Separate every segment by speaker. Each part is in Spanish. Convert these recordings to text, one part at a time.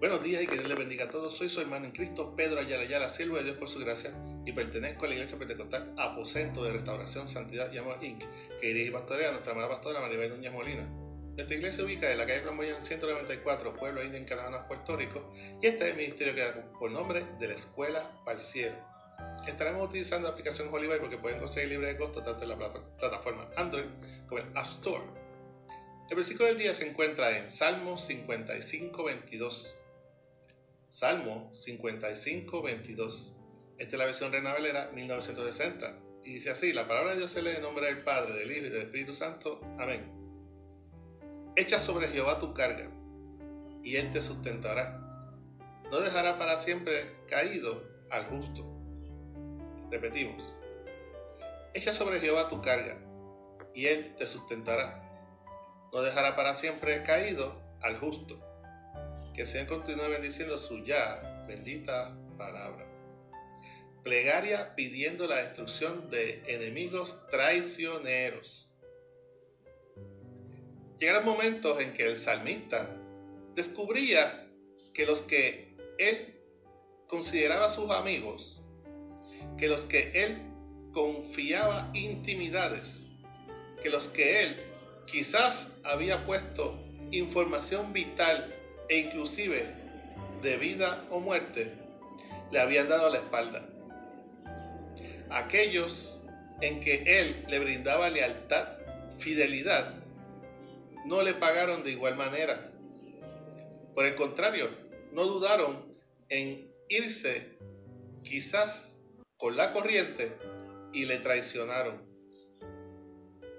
Speaker 1: Buenos días y que Dios les bendiga a todos. Soy su hermano en Cristo, Pedro Ayala Ayala, siervo de Dios por su gracia, y pertenezco a la Iglesia Pentecostal Aposento de Restauración, Santidad y Amor Inc., que dirige y pastorea a nuestra amada pastora Maribel Núñez Molina. Esta iglesia ubica en la calle Flamboyán 194, Pueblo Indio en Canadá, Puerto Rico, y este es el ministerio que da por nombre de la Escuela Parciero. Estaremos utilizando la aplicación Holy porque pueden conseguir libre de costo tanto en la plataforma Android como en App Store. El versículo del día se encuentra en Salmo 55, 22. Salmo 55, 22. Esta es la versión Reina Valera 1960. Y dice así, la palabra de Dios se lee en nombre del Padre, del Hijo y del Espíritu Santo. Amén. Echa sobre Jehová tu carga, y Él te sustentará. No dejará para siempre caído al justo. Repetimos. Echa sobre Jehová tu carga, y Él te sustentará. No dejará para siempre caído al justo. Que el Señor continúe bendiciendo su ya bendita palabra. Plegaria pidiendo la destrucción de enemigos traicioneros. Llegarán momentos en que el salmista descubría que los que él consideraba sus amigos, que los que él confiaba intimidades, que los que él quizás había puesto información vital e inclusive de vida o muerte, le habían dado la espalda. Aquellos en que él le brindaba lealtad, fidelidad, no le pagaron de igual manera. Por el contrario, no dudaron en irse quizás con la corriente y le traicionaron.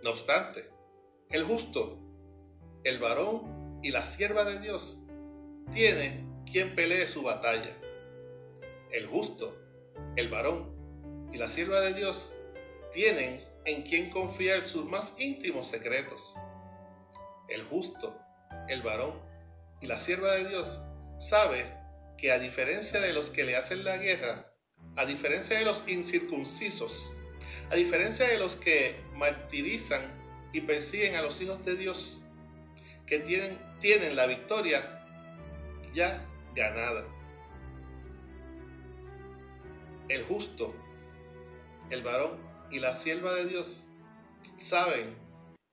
Speaker 1: No obstante, el justo, el varón y la sierva de Dios tiene quien pelee su batalla. El justo, el varón y la sierva de Dios tienen en quien confiar sus más íntimos secretos el justo, el varón y la sierva de Dios, sabe que a diferencia de los que le hacen la guerra, a diferencia de los incircuncisos, a diferencia de los que martirizan y persiguen a los hijos de Dios, que tienen, tienen la victoria ya ganada. El justo, el varón y la sierva de Dios saben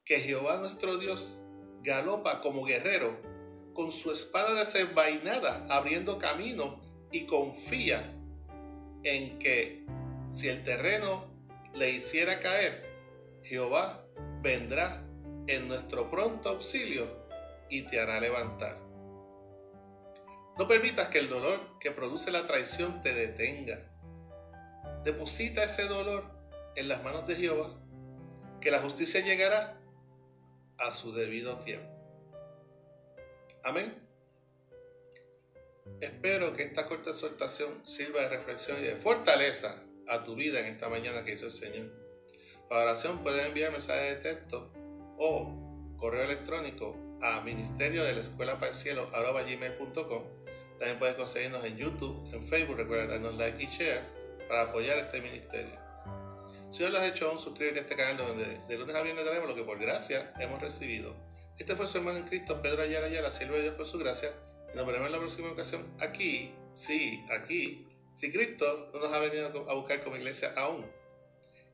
Speaker 1: que Jehová nuestro Dios galopa como guerrero, con su espada desenvainada, abriendo camino y confía en que si el terreno le hiciera caer, Jehová vendrá en nuestro pronto auxilio y te hará levantar. No permitas que el dolor que produce la traición te detenga. Deposita ese dolor en las manos de Jehová, que la justicia llegará a su debido tiempo. Amén. Espero que esta corta exhortación sirva de reflexión y de fortaleza a tu vida en esta mañana que hizo el Señor. Para oración puedes enviar mensajes de texto o correo electrónico a ministerio de la escuela para el cielo. También puedes conseguirnos en YouTube, en Facebook, recuerda darnos like y share para apoyar este ministerio. Si no lo has hecho aún, suscríbete a este canal donde de lunes a viernes daremos lo que por gracia hemos recibido. Este fue su hermano en Cristo, Pedro Ayala Ayala, siervo de Dios por su gracia. Y nos veremos en la próxima ocasión aquí, sí, aquí. Si Cristo no nos ha venido a buscar como iglesia aún,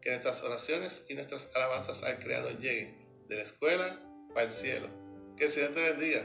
Speaker 1: que nuestras oraciones y nuestras alabanzas al Creador lleguen de la escuela para el cielo. Que el Señor te bendiga.